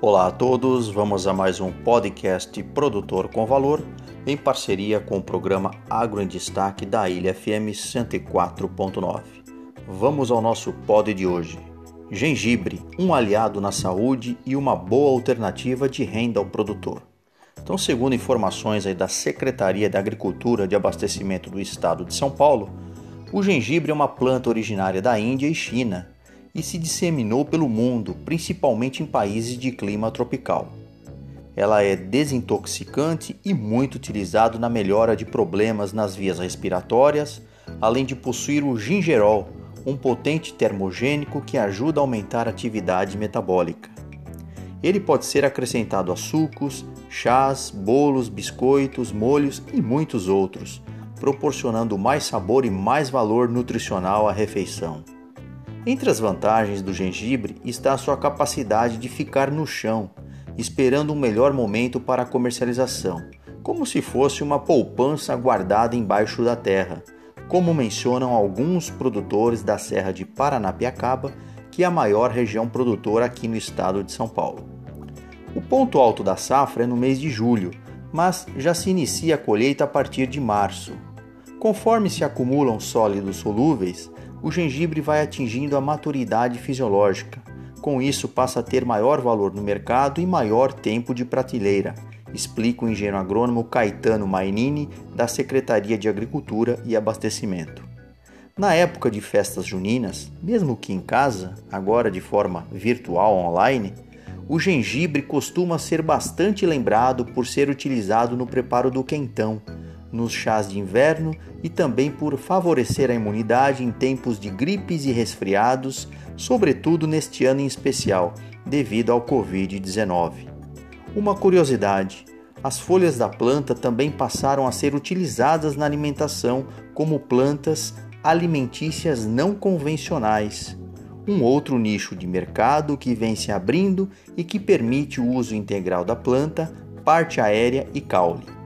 Olá a todos, vamos a mais um podcast Produtor com Valor, em parceria com o programa Agro em Destaque da Ilha FM 104.9. Vamos ao nosso pod de hoje. Gengibre, um aliado na saúde e uma boa alternativa de renda ao produtor. Então, segundo informações da Secretaria da Agricultura de Abastecimento do Estado de São Paulo, o gengibre é uma planta originária da Índia e China e se disseminou pelo mundo, principalmente em países de clima tropical. Ela é desintoxicante e muito utilizado na melhora de problemas nas vias respiratórias, além de possuir o gingerol, um potente termogênico que ajuda a aumentar a atividade metabólica. Ele pode ser acrescentado a sucos, chás, bolos, biscoitos, molhos e muitos outros, proporcionando mais sabor e mais valor nutricional à refeição. Entre as vantagens do gengibre está a sua capacidade de ficar no chão, esperando um melhor momento para a comercialização, como se fosse uma poupança guardada embaixo da terra, como mencionam alguns produtores da Serra de Paranapiacaba, que é a maior região produtora aqui no estado de São Paulo. O ponto alto da safra é no mês de julho, mas já se inicia a colheita a partir de março. Conforme se acumulam sólidos solúveis, o gengibre vai atingindo a maturidade fisiológica. Com isso, passa a ter maior valor no mercado e maior tempo de prateleira, explica o engenheiro agrônomo Caetano Mainini, da Secretaria de Agricultura e Abastecimento. Na época de festas juninas, mesmo que em casa, agora de forma virtual online, o gengibre costuma ser bastante lembrado por ser utilizado no preparo do quentão, nos chás de inverno e também por favorecer a imunidade em tempos de gripes e resfriados, sobretudo neste ano em especial, devido ao Covid-19. Uma curiosidade: as folhas da planta também passaram a ser utilizadas na alimentação como plantas alimentícias não convencionais. Um outro nicho de mercado que vem se abrindo e que permite o uso integral da planta, parte aérea e caule.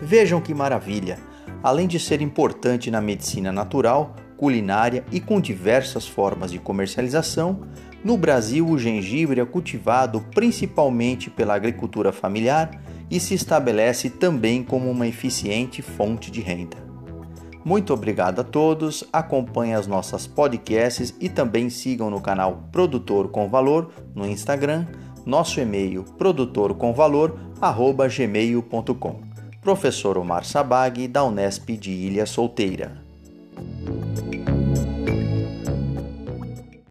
Vejam que maravilha! Além de ser importante na medicina natural, culinária e com diversas formas de comercialização, no Brasil o gengibre é cultivado principalmente pela agricultura familiar e se estabelece também como uma eficiente fonte de renda. Muito obrigado a todos, acompanhem as nossas podcasts e também sigam no canal Produtor com Valor no Instagram, nosso e-mail produtorcomvalor@gmail.com. Professor Omar Sabag, da Unesp de Ilha Solteira.